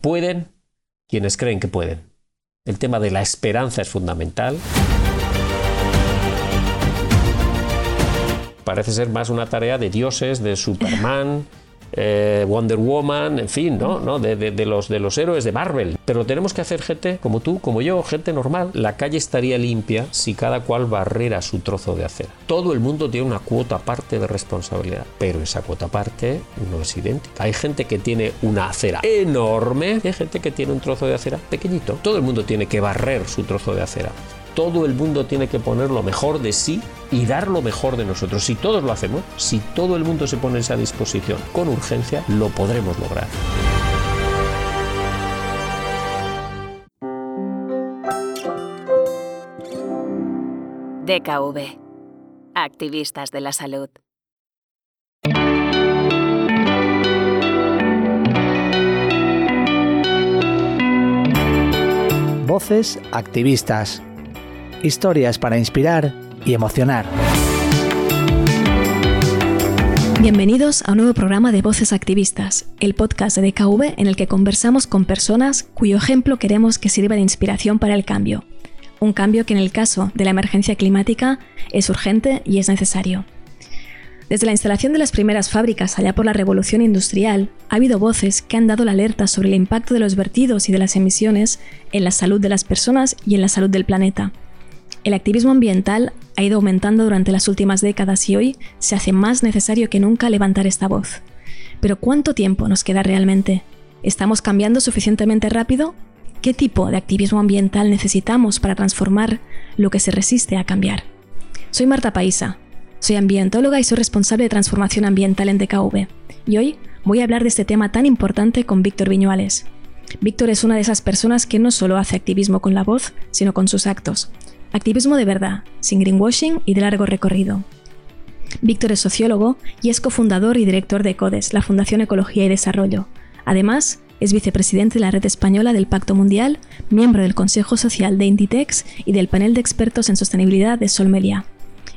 Pueden quienes creen que pueden. El tema de la esperanza es fundamental. Parece ser más una tarea de dioses, de Superman, eh, Wonder Woman, en fin, ¿no? ¿no? De, de, los, de los héroes de Marvel. Pero tenemos que hacer gente como tú, como yo, gente normal. La calle estaría limpia si cada cual barrera su trozo de acera. Todo el mundo tiene una cuota aparte de responsabilidad, pero esa cuota aparte no es idéntica. Hay gente que tiene una acera enorme y hay gente que tiene un trozo de acera pequeñito. Todo el mundo tiene que barrer su trozo de acera todo el mundo tiene que poner lo mejor de sí y dar lo mejor de nosotros. Si todos lo hacemos, si todo el mundo se pone a esa disposición con urgencia, lo podremos lograr. DKV. Activistas de la salud. Voces activistas historias para inspirar y emocionar. Bienvenidos a un nuevo programa de Voces Activistas, el podcast de DKV en el que conversamos con personas cuyo ejemplo queremos que sirva de inspiración para el cambio. Un cambio que en el caso de la emergencia climática es urgente y es necesario. Desde la instalación de las primeras fábricas allá por la revolución industrial, ha habido voces que han dado la alerta sobre el impacto de los vertidos y de las emisiones en la salud de las personas y en la salud del planeta. El activismo ambiental ha ido aumentando durante las últimas décadas y hoy se hace más necesario que nunca levantar esta voz. Pero ¿cuánto tiempo nos queda realmente? ¿Estamos cambiando suficientemente rápido? ¿Qué tipo de activismo ambiental necesitamos para transformar lo que se resiste a cambiar? Soy Marta Paisa, soy ambientóloga y soy responsable de transformación ambiental en DKV. Y hoy voy a hablar de este tema tan importante con Víctor Viñuales. Víctor es una de esas personas que no solo hace activismo con la voz, sino con sus actos. Activismo de verdad, sin greenwashing y de largo recorrido. Víctor es sociólogo y es cofundador y director de CODES, la Fundación Ecología y Desarrollo. Además, es vicepresidente de la Red Española del Pacto Mundial, miembro del Consejo Social de Inditex y del panel de expertos en sostenibilidad de Solmelia.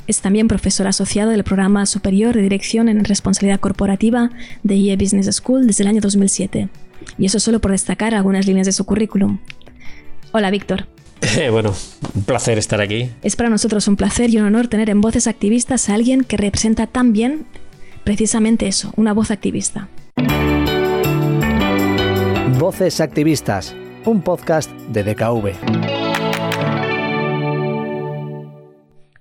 Es también profesor asociado del Programa Superior de Dirección en Responsabilidad Corporativa de IE Business School desde el año 2007. Y eso solo por destacar algunas líneas de su currículum. Hola, Víctor. bueno, un placer estar aquí. Es para nosotros un placer y un honor tener en Voces Activistas a alguien que representa tan bien precisamente eso, una voz activista. Voces Activistas, un podcast de DKV.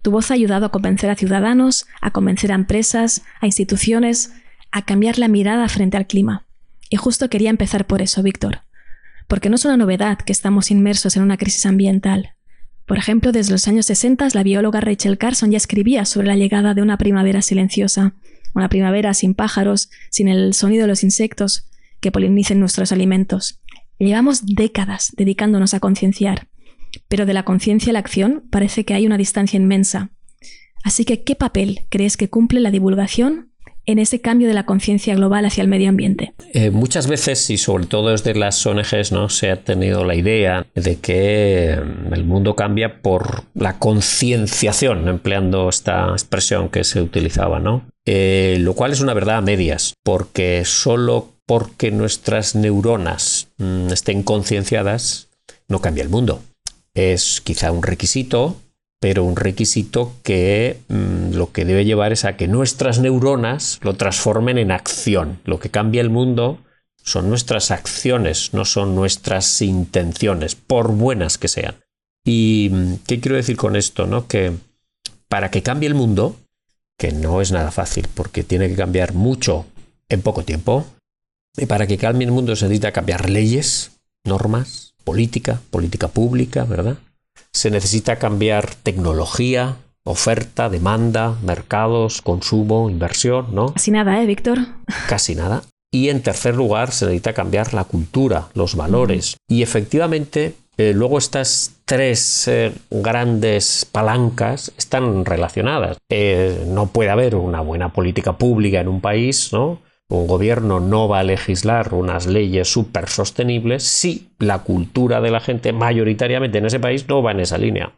Tu voz ha ayudado a convencer a ciudadanos, a convencer a empresas, a instituciones, a cambiar la mirada frente al clima. Y justo quería empezar por eso, Víctor porque no es una novedad que estamos inmersos en una crisis ambiental. Por ejemplo, desde los años 60 la bióloga Rachel Carson ya escribía sobre la llegada de una primavera silenciosa, una primavera sin pájaros, sin el sonido de los insectos que polinicen nuestros alimentos. Llevamos décadas dedicándonos a concienciar, pero de la conciencia a la acción parece que hay una distancia inmensa. Así que, ¿qué papel crees que cumple la divulgación en ese cambio de la conciencia global hacia el medio ambiente? Eh, muchas veces, y sobre todo desde las ONGs, ¿no? se ha tenido la idea de que mm, el mundo cambia por la concienciación, empleando esta expresión que se utilizaba, ¿no? Eh, lo cual es una verdad a medias, porque solo porque nuestras neuronas mm, estén concienciadas, no cambia el mundo. Es quizá un requisito, pero un requisito que mm, lo que debe llevar es a que nuestras neuronas lo transformen en acción. Lo que cambia el mundo son nuestras acciones, no son nuestras intenciones, por buenas que sean. ¿Y mm, qué quiero decir con esto? ¿no? Que para que cambie el mundo, que no es nada fácil, porque tiene que cambiar mucho en poco tiempo, y para que cambie el mundo se necesita cambiar leyes, normas, política, política pública, ¿verdad? Se necesita cambiar tecnología, oferta, demanda, mercados, consumo, inversión, ¿no? Casi nada, ¿eh, Víctor? Casi nada. Y en tercer lugar, se necesita cambiar la cultura, los valores. Y efectivamente, eh, luego estas tres eh, grandes palancas están relacionadas. Eh, no puede haber una buena política pública en un país, ¿no? Un gobierno no va a legislar unas leyes súper sostenibles si la cultura de la gente mayoritariamente en ese país no va en esa línea.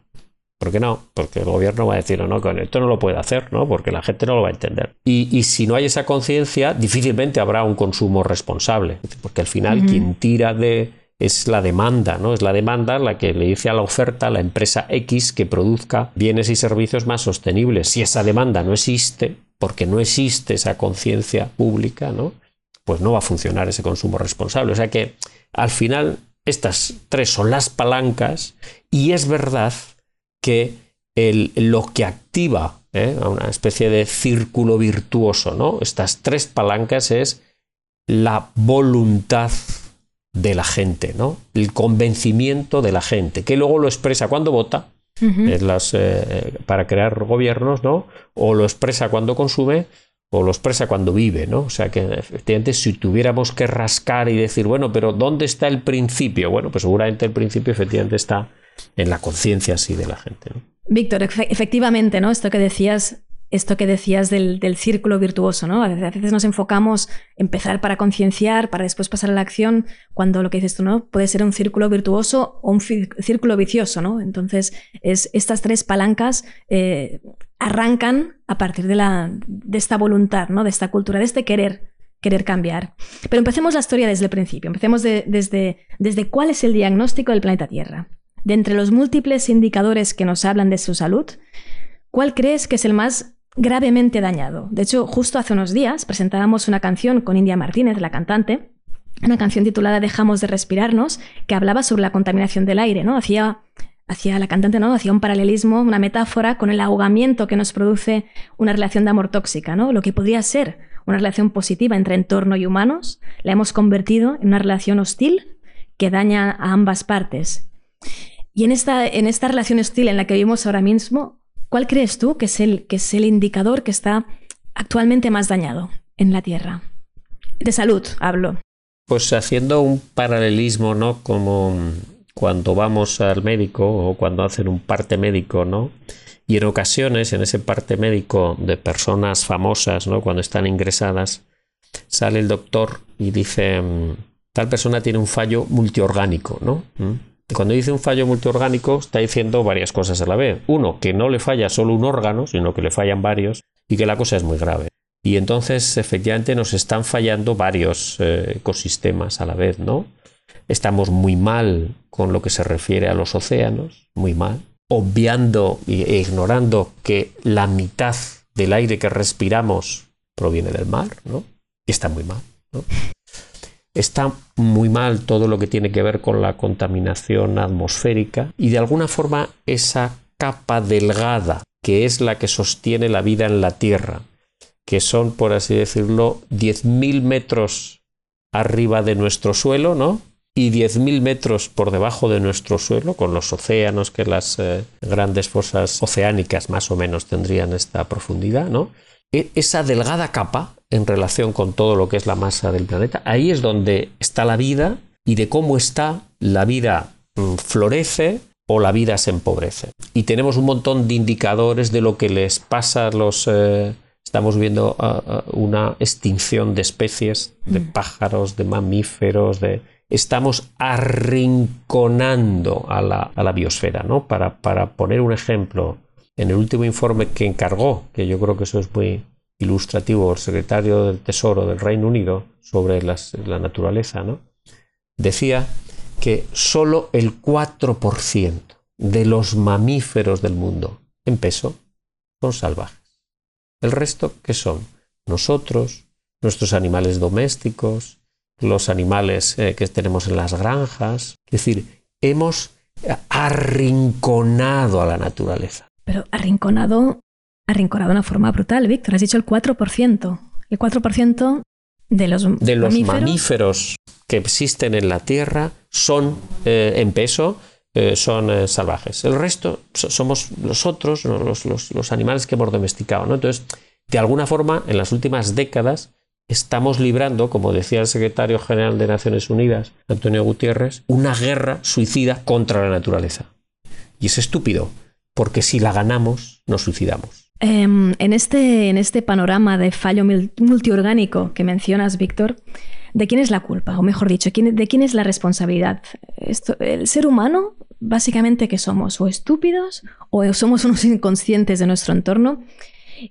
¿Por qué no? Porque el gobierno va a decir, no, no, con esto no lo puede hacer, ¿no? Porque la gente no lo va a entender. Y, si no hay esa conciencia, difícilmente habrá un consumo responsable. Porque al final quien tira de es la demanda, ¿no? Es la demanda la que le dice a la oferta a la empresa X que produzca bienes y servicios más sostenibles. Si esa demanda no existe, porque no existe esa conciencia pública, ¿no? Pues no va a funcionar ese consumo responsable. O sea que al final estas tres son las palancas y es verdad que lo que activa ¿eh? una especie de círculo virtuoso, ¿no? Estas tres palancas es la voluntad de la gente, ¿no? El convencimiento de la gente, que luego lo expresa cuando vota, eh, para crear gobiernos, ¿no? O lo expresa cuando consume, o lo expresa cuando vive, ¿no? O sea que efectivamente si tuviéramos que rascar y decir, bueno, pero ¿dónde está el principio? Bueno, pues seguramente el principio efectivamente está en la conciencia así de la gente. Víctor, efectivamente, ¿no? Esto que decías, esto que decías del, círculo virtuoso, ¿no? A veces nos enfocamos en empezar para concienciar, para después pasar a la acción, cuando lo que dices tú, ¿no? Puede ser un círculo virtuoso o un círculo vicioso, ¿no? Entonces, es, estas tres palancas eh, arrancan a partir de, la, de esta voluntad, ¿no? De esta cultura, de este querer, querer cambiar. Pero empecemos la historia desde el principio, empecemos desde, desde cuál es el diagnóstico del planeta Tierra. De entre los múltiples indicadores que nos hablan de su salud, ¿cuál crees que es el más gravemente dañado? De hecho, justo hace unos días presentábamos una canción con India Martínez, la cantante, una canción titulada Dejamos de respirarnos, que hablaba sobre la contaminación del aire, ¿no? Hacía, la cantante. Hacía un paralelismo, una metáfora con el ahogamiento que nos produce una relación de amor tóxica, ¿no? Lo que podría ser una relación positiva entre entorno y humanos, la hemos convertido en una relación hostil que daña a ambas partes. Y en esta, en esta relación hostil en la que vivimos ahora mismo, ¿cuál crees tú que es, el, que es el indicador que está actualmente más dañado en la Tierra? De salud, hablo. Pues haciendo un paralelismo, ¿no? Como cuando vamos al médico o cuando hacen un parte médico, ¿no? Y en ocasiones, en ese parte médico de personas famosas, ¿no? Cuando están ingresadas, sale el doctor y dice, mm, tal persona tiene un fallo multiorgánico, ¿no? ¿Mm? Cuando dice un fallo multiorgánico, está diciendo varias cosas a la vez. Uno, que no le falla solo un órgano, sino que le fallan varios y que la cosa es muy grave. Y entonces, efectivamente, nos están fallando varios eh, ecosistemas a la vez, ¿no? Estamos muy mal con lo que se refiere a los océanos, muy mal, obviando e ignorando que la mitad del aire que respiramos proviene del mar, ¿no? Y está muy mal, ¿no? Está muy mal todo lo que tiene que ver con la contaminación atmosférica y de alguna forma esa capa delgada que es la que sostiene la vida en la Tierra, que son, por así decirlo, 10.000 metros arriba de nuestro suelo, ¿no? Y 10.000 metros por debajo de nuestro suelo, con los océanos, que las eh, grandes fosas oceánicas más o menos tendrían esta profundidad, ¿no? E, esa delgada capa en relación con todo lo que es la masa del planeta. Ahí es donde está la vida y de cómo está la vida mm, florece o la vida se empobrece. Y tenemos un montón de indicadores de lo que les pasa a los... Eh, estamos viendo una extinción de especies, de mm. pájaros, de mamíferos, de... Estamos arrinconando a la, a la biosfera, ¿no? Para, para poner un ejemplo, en el último informe que encargó, que yo creo que eso es muy, ilustrativo, el secretario del Tesoro del Reino Unido sobre la naturaleza, ¿no? decía que solo el 4% de los mamíferos del mundo en peso son salvajes. El resto, ¿qué son? Nosotros, nuestros animales domésticos, los animales eh, que tenemos en las granjas. Es decir, hemos arrinconado a la naturaleza. Pero arrinconado arrinconado de una forma brutal, Víctor. Has dicho el 4%. El 4% de los, de los mamíferos. que existen en la Tierra son eh, en peso. Eh, son eh, salvajes. El resto somos nosotros, los, los, animales que hemos domesticado. ¿no? Entonces, de alguna forma, en las últimas décadas, estamos librando, como decía el secretario general de Naciones Unidas, Antonio Gutiérrez, una guerra suicida contra la naturaleza. Y es estúpido, porque si la ganamos, nos suicidamos. Em, en, este, en este panorama de fallo multiorgánico que mencionas, Víctor, ¿De quién es la culpa? O mejor dicho, ¿de quién es la responsabilidad? El ser humano, básicamente, ¿qué somos? ¿O estúpidos o somos unos inconscientes de nuestro entorno?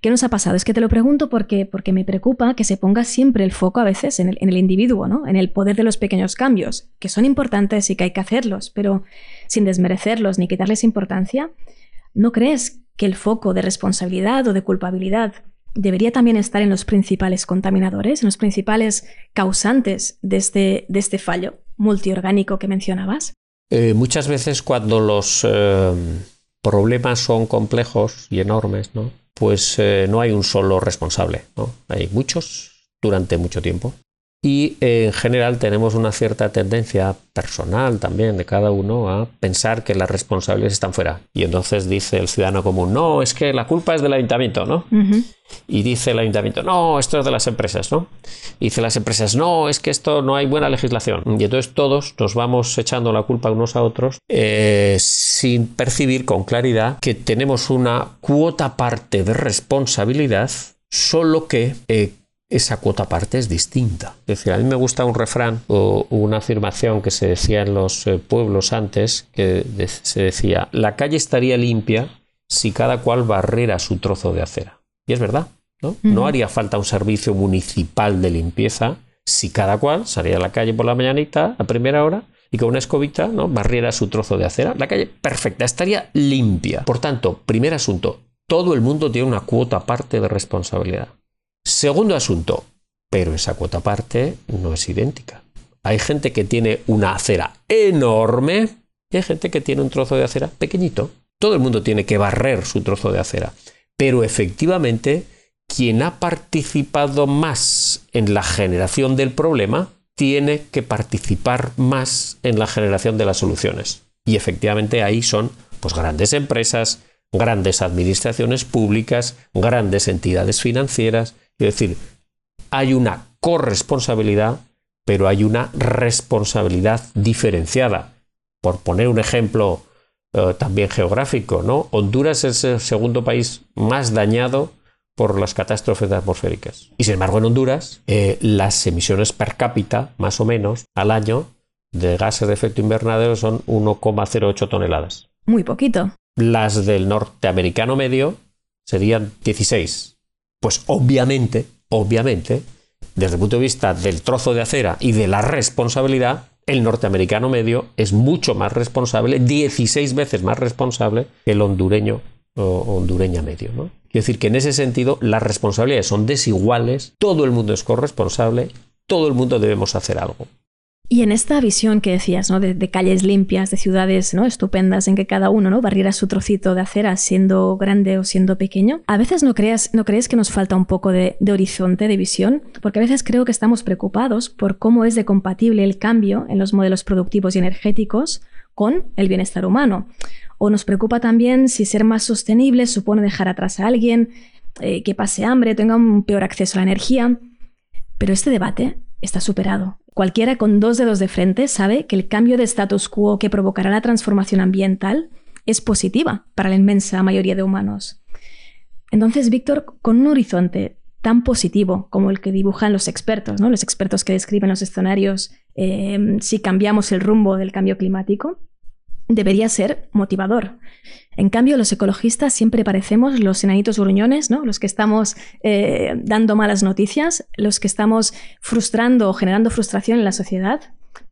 ¿Qué nos ha pasado? Es que te lo pregunto porque, porque me preocupa que se ponga siempre el foco a veces en el, en el individuo, ¿no? en el poder de los pequeños cambios, que son importantes y que hay que hacerlos, pero sin desmerecerlos ni quitarles importancia. ¿No crees que el foco de responsabilidad o de culpabilidad debería también estar en los principales contaminadores, en los principales causantes de este, de este fallo multiorgánico que mencionabas? Eh, muchas veces cuando los eh, problemas son complejos y enormes, ¿no? pues eh, no hay un solo responsable, ¿no? hay muchos durante mucho tiempo. Y en general tenemos una cierta tendencia personal también de cada uno a pensar que las responsabilidades están fuera. Y entonces dice el ciudadano común, no, es que la culpa es del ayuntamiento, ¿no? Y dice el ayuntamiento, no, esto es de las empresas, ¿no? Y dice las empresas, no, es que esto no hay buena legislación. Y entonces todos nos vamos echando la culpa unos a otros eh, sin percibir con claridad que tenemos una cuota parte de responsabilidad, solo que eh, esa cuota parte es distinta. Es decir, a mí me gusta un refrán o una afirmación que se decía en los eh, pueblos antes, que se decía, la calle estaría limpia si cada cual barrera su trozo de acera. Y es verdad, ¿no? No haría falta un servicio municipal de limpieza si cada cual salía a la calle por la mañanita a primera hora y con una escobita ¿no? barriera su trozo de acera. La calle perfecta, estaría limpia. Por tanto, primer asunto, todo el mundo tiene una cuota parte de responsabilidad. Segundo asunto, pero esa cuota parte no es idéntica. Hay gente que tiene una acera enorme y hay gente que tiene un trozo de acera pequeñito. Todo el mundo tiene que barrer su trozo de acera. Pero efectivamente, quien ha participado más en la generación del problema tiene que participar más en la generación de las soluciones. Y efectivamente ahí son pues grandes empresas, grandes administraciones públicas, grandes entidades financieras, es decir, hay una corresponsabilidad, pero hay una responsabilidad diferenciada. Por poner un ejemplo eh, también geográfico, ¿no? Honduras es el segundo país más dañado por las catástrofes atmosféricas. Y sin embargo, en Honduras, eh, las emisiones per cápita, más o menos, al año de gases de efecto invernadero son 1,08 toneladas. Muy poquito. Las del norteamericano medio serían 16. Pues obviamente, obviamente, desde el punto de vista del trozo de acera y de la responsabilidad, el norteamericano medio es mucho más responsable, 16 veces más responsable que el hondureño o hondureña medio. ¿no? Quiero decir que en ese sentido las responsabilidades son desiguales, todo el mundo es corresponsable, todo el mundo debemos hacer algo. Y en esta visión que decías, ¿no? De, calles limpias, de ciudades ¿no? estupendas en que cada uno ¿no? barriera su trocito de acera siendo grande o siendo pequeño, a veces no, crees que nos falta un poco de, horizonte, de visión, porque a veces creo que estamos preocupados por cómo es de compatible el cambio en los modelos productivos y energéticos con el bienestar humano. O nos preocupa también si ser más sostenible supone dejar atrás a alguien, eh, que pase hambre, tenga un peor acceso a la energía. Pero este debate está superado. Cualquiera con dos dedos de frente sabe que el cambio de status quo que provocará la transformación ambiental es positiva para la inmensa mayoría de humanos. Entonces, Víctor, con un horizonte tan positivo como el que dibujan los expertos, ¿no? los expertos que describen los escenarios eh, si cambiamos el rumbo del cambio climático, debería ser motivador. En cambio, los ecologistas siempre parecemos los enanitos gruñones, ¿no? los que estamos eh, dando malas noticias, los que estamos frustrando o generando frustración en la sociedad.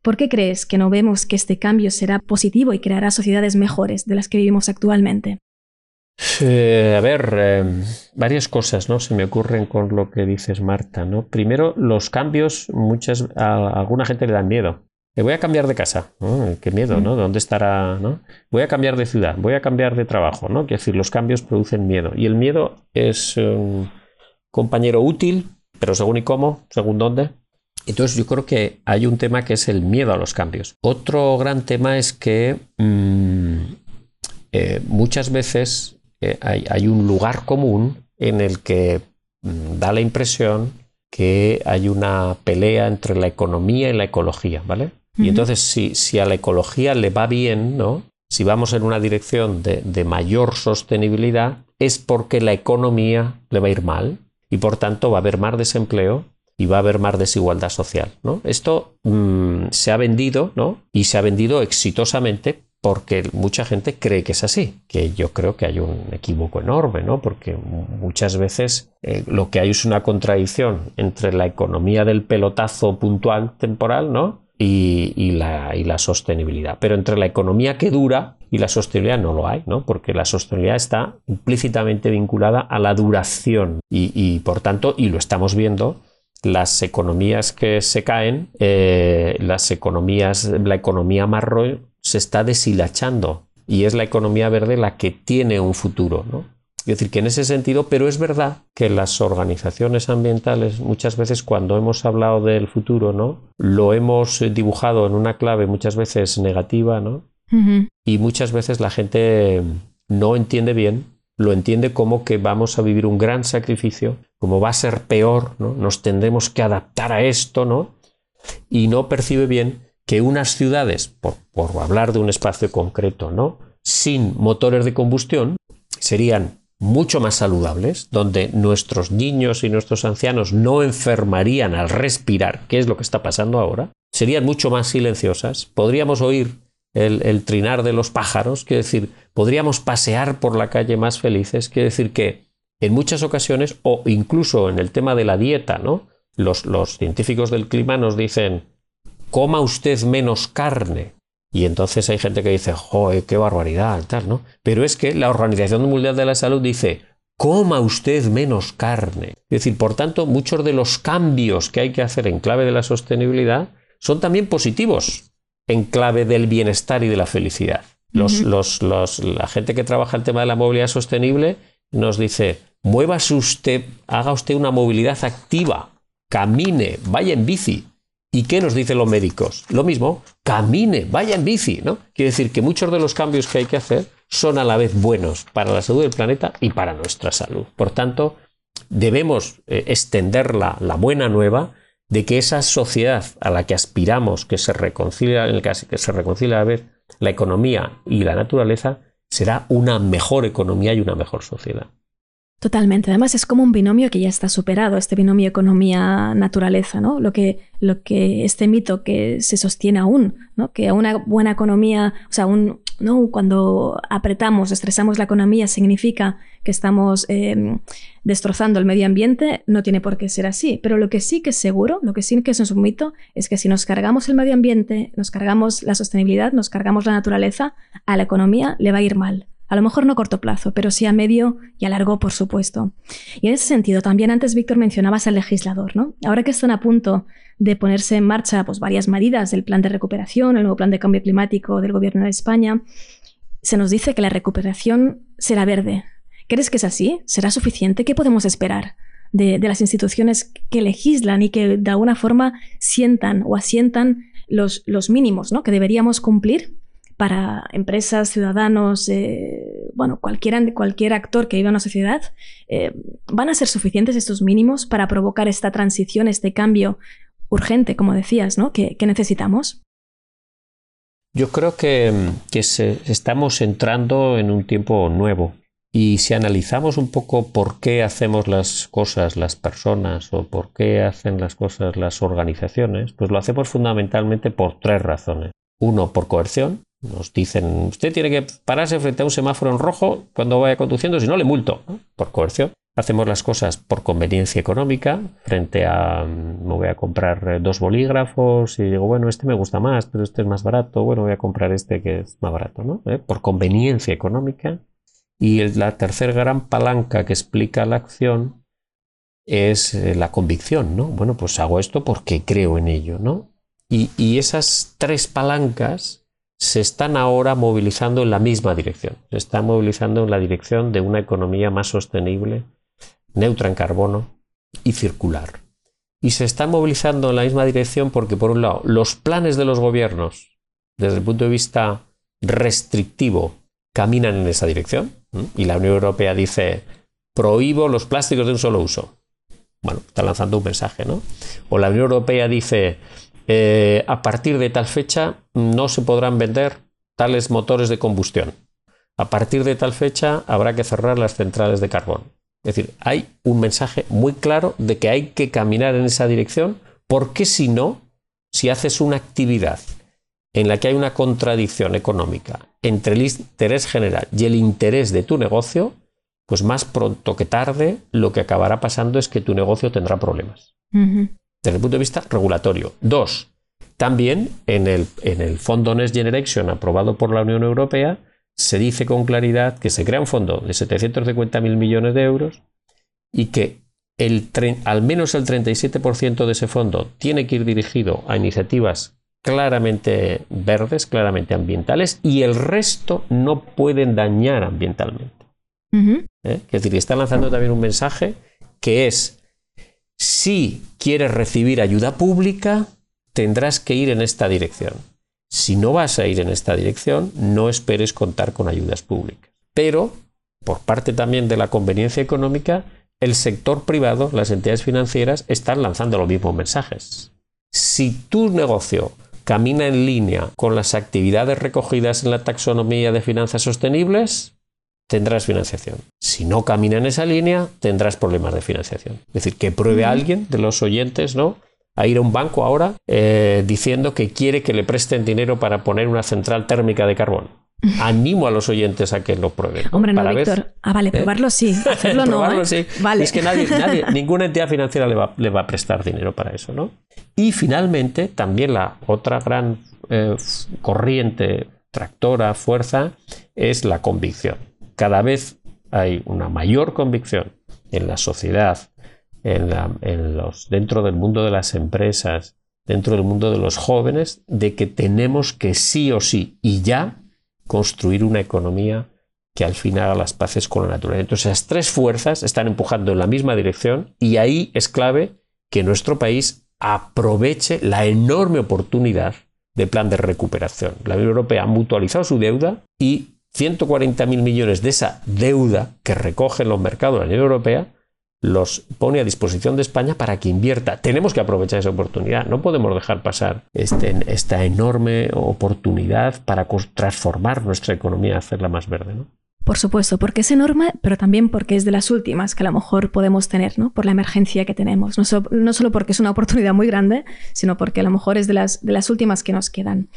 ¿Por qué crees que no vemos que este cambio será positivo y creará sociedades mejores de las que vivimos actualmente? Eh, a ver, eh, varias cosas ¿no? se me ocurren con lo que dices, Marta. ¿no? Primero, los cambios, muchas, a alguna gente le dan miedo voy a cambiar de casa. Qué miedo, ¿no? ¿Dónde estará? ¿no? Voy a cambiar de ciudad, voy a cambiar de trabajo, ¿no? Quiero decir, los cambios producen miedo. Y el miedo es un compañero útil, pero según y cómo, según dónde. Entonces yo creo que hay un tema que es el miedo a los cambios. Otro gran tema es que mm, eh, muchas veces eh, hay, un lugar común en el que mm, da la impresión que hay una pelea entre la economía y la ecología, ¿vale? Y entonces, si, a la ecología le va bien, ¿no? Si vamos en una dirección de, mayor sostenibilidad, es porque la economía le va a ir mal y por tanto va a haber más desempleo y va a haber más desigualdad social. ¿no? Esto mm, se ha vendido ¿no? y se ha vendido exitosamente porque mucha gente cree que es así, que yo creo que hay un equívoco enorme, ¿no? Porque muchas veces eh, lo que hay es una contradicción entre la economía del pelotazo puntual temporal, ¿no? Y, la, y, la, sostenibilidad. Pero entre la economía que dura y la sostenibilidad no lo hay, ¿no? Porque la sostenibilidad está implícitamente vinculada a la duración y, por tanto, y lo estamos viendo, las economías que se caen, eh, las economías, la economía marrón se está deshilachando y es la economía verde la que tiene un futuro, ¿no? Es decir, que en ese sentido, pero es verdad que las organizaciones ambientales muchas veces cuando hemos hablado del futuro, ¿no? Lo hemos dibujado en una clave muchas veces negativa, ¿no? Y muchas veces la gente no entiende bien, lo entiende como que vamos a vivir un gran sacrificio, como va a ser peor, ¿no? Nos tendremos que adaptar a esto, ¿no? Y no percibe bien que unas ciudades, por, hablar de un espacio concreto, ¿no? sin motores de combustión, serían mucho más saludables, donde nuestros niños y nuestros ancianos no enfermarían al respirar, que es lo que está pasando ahora, serían mucho más silenciosas, podríamos oír el, trinar de los pájaros, quiere decir, podríamos pasear por la calle más felices, quiere decir que en muchas ocasiones, o incluso en el tema de la dieta, ¿no? Los científicos del clima nos dicen, coma usted menos carne. Y entonces hay gente que dice, joder, qué barbaridad, tal, ¿no? Pero es que la Organización Mundial de la Salud dice, coma usted menos carne. Es decir, por tanto, muchos de los cambios que hay que hacer en clave de la sostenibilidad son también positivos en clave del bienestar y de la felicidad. Los, los, los, la gente que trabaja el tema de la movilidad sostenible nos dice, muévase usted, haga usted una movilidad activa, camine, vaya en bici, ¿Y qué nos dicen los médicos? Lo mismo, camine, vaya en bici, ¿no? Quiere decir que muchos de los cambios que hay que hacer son a la vez buenos para la salud del planeta y para nuestra salud. Por tanto, debemos eh, extender la, buena nueva de que esa sociedad a la que aspiramos, que se reconcilia, en el que se reconcilia a la vez la economía y la naturaleza, será una mejor economía y una mejor sociedad. Totalmente. Además, es como un binomio que ya está superado, este binomio economía-naturaleza, ¿no? Lo que, lo que este mito que se sostiene aún, ¿no? Que una buena economía, o sea, un, ¿no? cuando apretamos, estresamos la economía, significa que estamos em, destrozando el medio ambiente, no tiene por qué ser así. Pero lo que sí que es seguro, lo que sí que es un mito, es que si nos cargamos el medio ambiente, nos cargamos la sostenibilidad, nos cargamos la naturaleza, a la economía le va a ir mal. A lo mejor no a corto plazo, pero sí a medio y a largo, por supuesto. Y en ese sentido, también antes, Víctor, mencionabas al legislador, ¿no? Ahora que están a punto de ponerse en marcha pues, varias medidas del plan de recuperación, el nuevo plan de cambio climático del Gobierno de España, se nos dice que la recuperación será verde. ¿Crees que es así? ¿Será suficiente? ¿Qué podemos esperar? De, las instituciones que legislan y que de alguna forma sientan o asientan los, los mínimos ¿no? que deberíamos cumplir para empresas, ciudadanos, eh, bueno, cualquier, cualquier actor que viva en una sociedad, eh, ¿van a ser suficientes estos mínimos para provocar esta transición, este cambio urgente, como decías, ¿no? que, necesitamos? Yo creo que, estamos entrando en un tiempo nuevo. Y si analizamos un poco por qué hacemos las cosas las personas o por qué hacen las cosas las organizaciones, pues lo hacemos fundamentalmente por tres razones. Uno, por coerción, nos dicen, usted tiene que pararse frente a un semáforo en rojo cuando vaya conduciendo, si no le multo, por coerción. Hacemos las cosas por conveniencia económica, frente a, mm, me voy a comprar eh, dos bolígrafos y digo, bueno, este me gusta más, pero este es más barato, bueno, voy a comprar este que es más barato, ¿no? ¿Eh? Por conveniencia económica. Y la tercera gran palanca que explica la acción es eh, la convicción, ¿no? Bueno, pues hago esto porque creo en ello, ¿no? y esas tres palancas se están ahora movilizando en la misma dirección. Se están movilizando en la dirección de una economía más sostenible, neutra en carbono y circular. Y se están movilizando en la misma dirección porque, por un lado, los planes de los gobiernos, desde el punto de vista restrictivo, caminan en esa dirección. Y la Unión Europea dice, prohíbo los plásticos de un solo uso. Bueno, está lanzando un mensaje, ¿no? O la Unión Europea dice, eh, a partir de tal fecha no se podrán vender tales motores de combustión. A partir de tal fecha habrá que cerrar las centrales de carbón. Es decir, hay un mensaje muy claro de que hay que caminar en esa dirección, porque si no, si haces una actividad en la que hay una contradicción económica entre el interés general y el interés de tu negocio, pues más pronto que tarde lo que acabará pasando es que tu negocio tendrá problemas. Desde el punto de vista regulatorio. Dos, también en el, en el Fondo Next Generation aprobado por la Unión Europea se dice con claridad que se crea un fondo de 750.000 millones de euros y que el, al menos el 37% de ese fondo tiene que ir dirigido a iniciativas claramente verdes, claramente ambientales, y el resto no pueden dañar ambientalmente. ¿Eh? Es decir, está lanzando también un mensaje que es, si quieres recibir ayuda pública, tendrás que ir en esta dirección. Si no vas a ir en esta dirección, no esperes contar con ayudas públicas. Pero, por parte también de la conveniencia económica, el sector privado, las entidades financieras, están lanzando los mismos mensajes. Si tu negocio camina en línea con las actividades recogidas en la taxonomía de finanzas sostenibles, tendrás financiación. Si no camina en esa línea, tendrás problemas de financiación. Es decir, que pruebe a alguien de los oyentes, ¿no? A ir a un banco ahora eh, diciendo que quiere que le presten dinero para poner una central térmica de carbón. Animo a los oyentes a que lo prueben. Hombre, no, Víctor. Ah, vale, ¿Eh? probarlo sí, hacerlo no. ¿eh? sí. Vale. Es que nadie, ninguna entidad financiera le va, le va, a prestar dinero para eso, ¿no? Y finalmente, también la otra gran corriente tractora, fuerza, es la convicción cada vez hay una mayor convicción en la sociedad, en, los, dentro del mundo de las empresas, dentro del mundo de los jóvenes, de que tenemos que sí o sí y ya construir una economía que al final haga las paces con la naturaleza. Entonces, esas tres fuerzas están empujando en la misma dirección y ahí es clave que nuestro país aproveche la enorme oportunidad de plan de recuperación. La Unión Europea ha mutualizado su deuda y 140.000 millones de esa deuda que recogen los mercados de la Unión Europea los pone a disposición de España para que invierta. Tenemos que aprovechar esa oportunidad. No podemos dejar pasar este, esta enorme oportunidad para transformar nuestra economía, hacerla más verde. ¿no? Por supuesto, porque es enorme, pero también porque es de las últimas que a lo mejor podemos tener, ¿no? Por la emergencia que tenemos. No, solo porque es una oportunidad muy grande, sino porque a lo mejor es de las, de las últimas que nos quedan.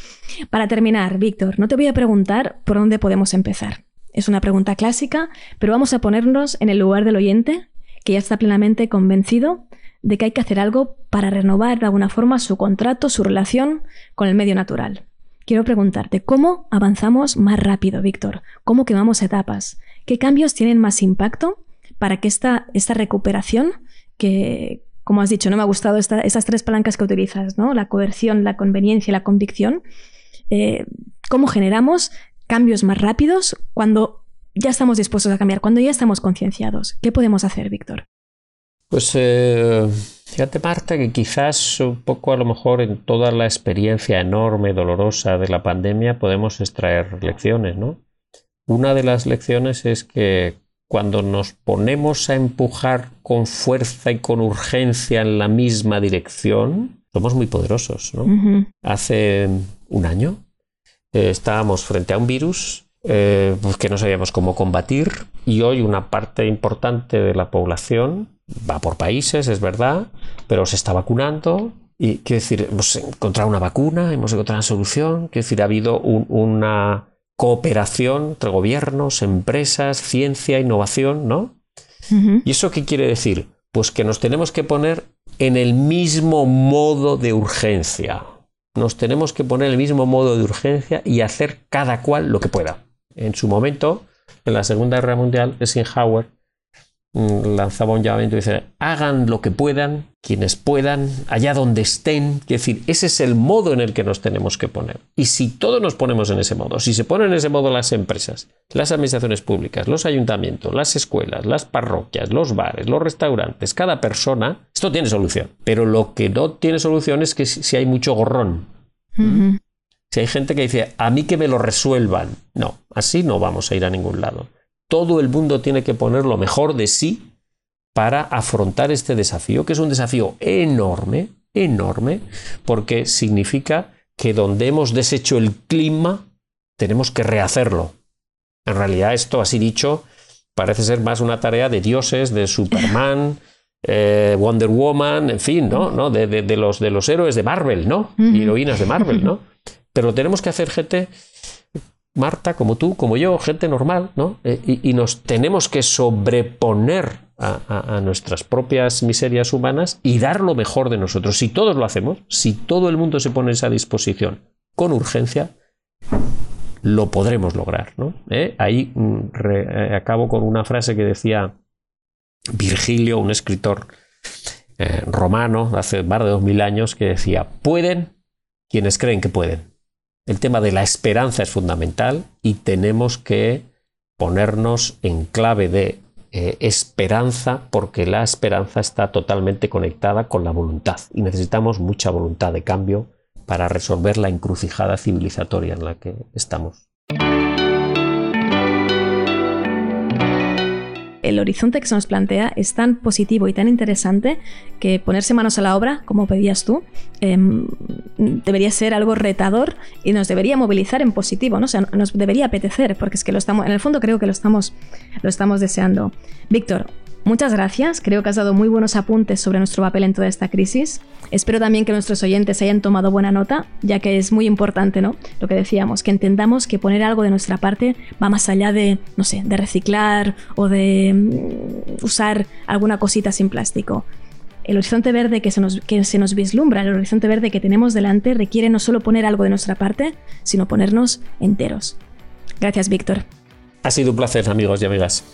Para terminar, Víctor, no te voy a preguntar por dónde podemos empezar. Es una pregunta clásica, pero vamos a ponernos en el lugar del oyente, que ya está plenamente convencido de que hay que hacer algo para renovar de alguna forma su contrato, su relación con el medio natural. Quiero preguntarte, ¿cómo avanzamos más rápido, Víctor? ¿Cómo quemamos etapas? ¿Qué cambios tienen más impacto para que esta, esta recuperación, que, como has dicho, no me ha gustado esas tres palancas que utilizas, ¿no? La coerción, la conveniencia y la convicción. Eh, ¿Cómo generamos cambios más rápidos cuando ya estamos dispuestos a cambiar, cuando ya estamos concienciados? ¿Qué podemos hacer, Víctor? Pues eh, fíjate, Marta, que quizás un poco a lo mejor en toda la experiencia enorme, dolorosa de la pandemia podemos extraer lecciones, ¿no? Una de las lecciones es que cuando nos ponemos a empujar con fuerza y con urgencia en la misma dirección, somos muy poderosos, ¿no? Hace un año eh, estábamos frente a un virus eh, pues que no sabíamos cómo combatir y hoy una parte importante de la población va por países, es verdad, pero se está vacunando. Y quiero decir, hemos encontrado una vacuna, hemos encontrado una solución. Quiero decir, ha habido una cooperación entre gobiernos, empresas, ciencia, innovación, ¿no? ¿Y eso qué quiere decir? Pues que nos tenemos que poner en el mismo modo de urgencia. Nos tenemos que poner en el mismo modo de urgencia y hacer cada cual lo que pueda. En su momento, en la Segunda Guerra Mundial, Eisenhower lanzaba un llamamiento y dice, hagan lo que puedan, quienes puedan, allá donde estén. Es decir, ese es el modo en el que nos tenemos que poner. Y si todos nos ponemos en ese modo, si se ponen en ese modo las empresas, las administraciones públicas, los ayuntamientos, las escuelas, las parroquias, los bares, los restaurantes, cada persona, esto tiene solución. Pero lo que no tiene solución es que si hay mucho gorrón. Si hay gente que dice, a mí que me lo resuelvan. No, así no vamos a ir a ningún lado todo el mundo tiene que poner lo mejor de sí para afrontar este desafío, que es un desafío enorme, enorme, porque significa que donde hemos deshecho el clima, tenemos que rehacerlo. En realidad, esto así dicho, parece ser más una tarea de dioses, de Superman, eh, Wonder Woman, en fin, ¿no? ¿no? De, los, de los héroes de Marvel, ¿no? Heroínas de Marvel, ¿no? Pero tenemos que hacer gente, Marta, como tú, como yo, gente normal, ¿no? Eh, y, nos tenemos que sobreponer a, nuestras propias miserias humanas y dar lo mejor de nosotros. Si todos lo hacemos, si todo el mundo se pone a esa disposición con urgencia, lo podremos lograr. ¿no? ¿Eh? Ahí mm, eh, acabo con una frase que decía Virgilio, un escritor romano hace más de dos mil años, que decía, pueden quienes creen que pueden. El tema de la esperanza es fundamental y tenemos que ponernos en clave de eh, esperanza porque la esperanza está totalmente conectada con la voluntad y necesitamos mucha voluntad de cambio para resolver la encrucijada civilizatoria en la que estamos. El horizonte que se nos plantea es tan positivo y tan interesante que ponerse manos a la obra, como pedías tú, em, debería ser algo retador y nos debería movilizar en positivo, ¿no? O sea, nos debería apetecer, porque es que lo estamos, en el fondo creo que lo estamos, lo estamos deseando. Víctor, Muchas gracias, creo que has dado muy buenos apuntes sobre nuestro papel en toda esta crisis. Espero también que nuestros oyentes hayan tomado buena nota, ya que es muy importante, ¿no? Lo que decíamos, que entendamos que poner algo de nuestra parte va más allá de, no sé, de reciclar o de mm, usar alguna cosita sin plástico. El horizonte verde que se, nos, que se nos vislumbra, el horizonte verde que tenemos delante, requiere no solo poner algo de nuestra parte, sino ponernos enteros. Gracias, Víctor. Ha sido un placer, amigos y amigas.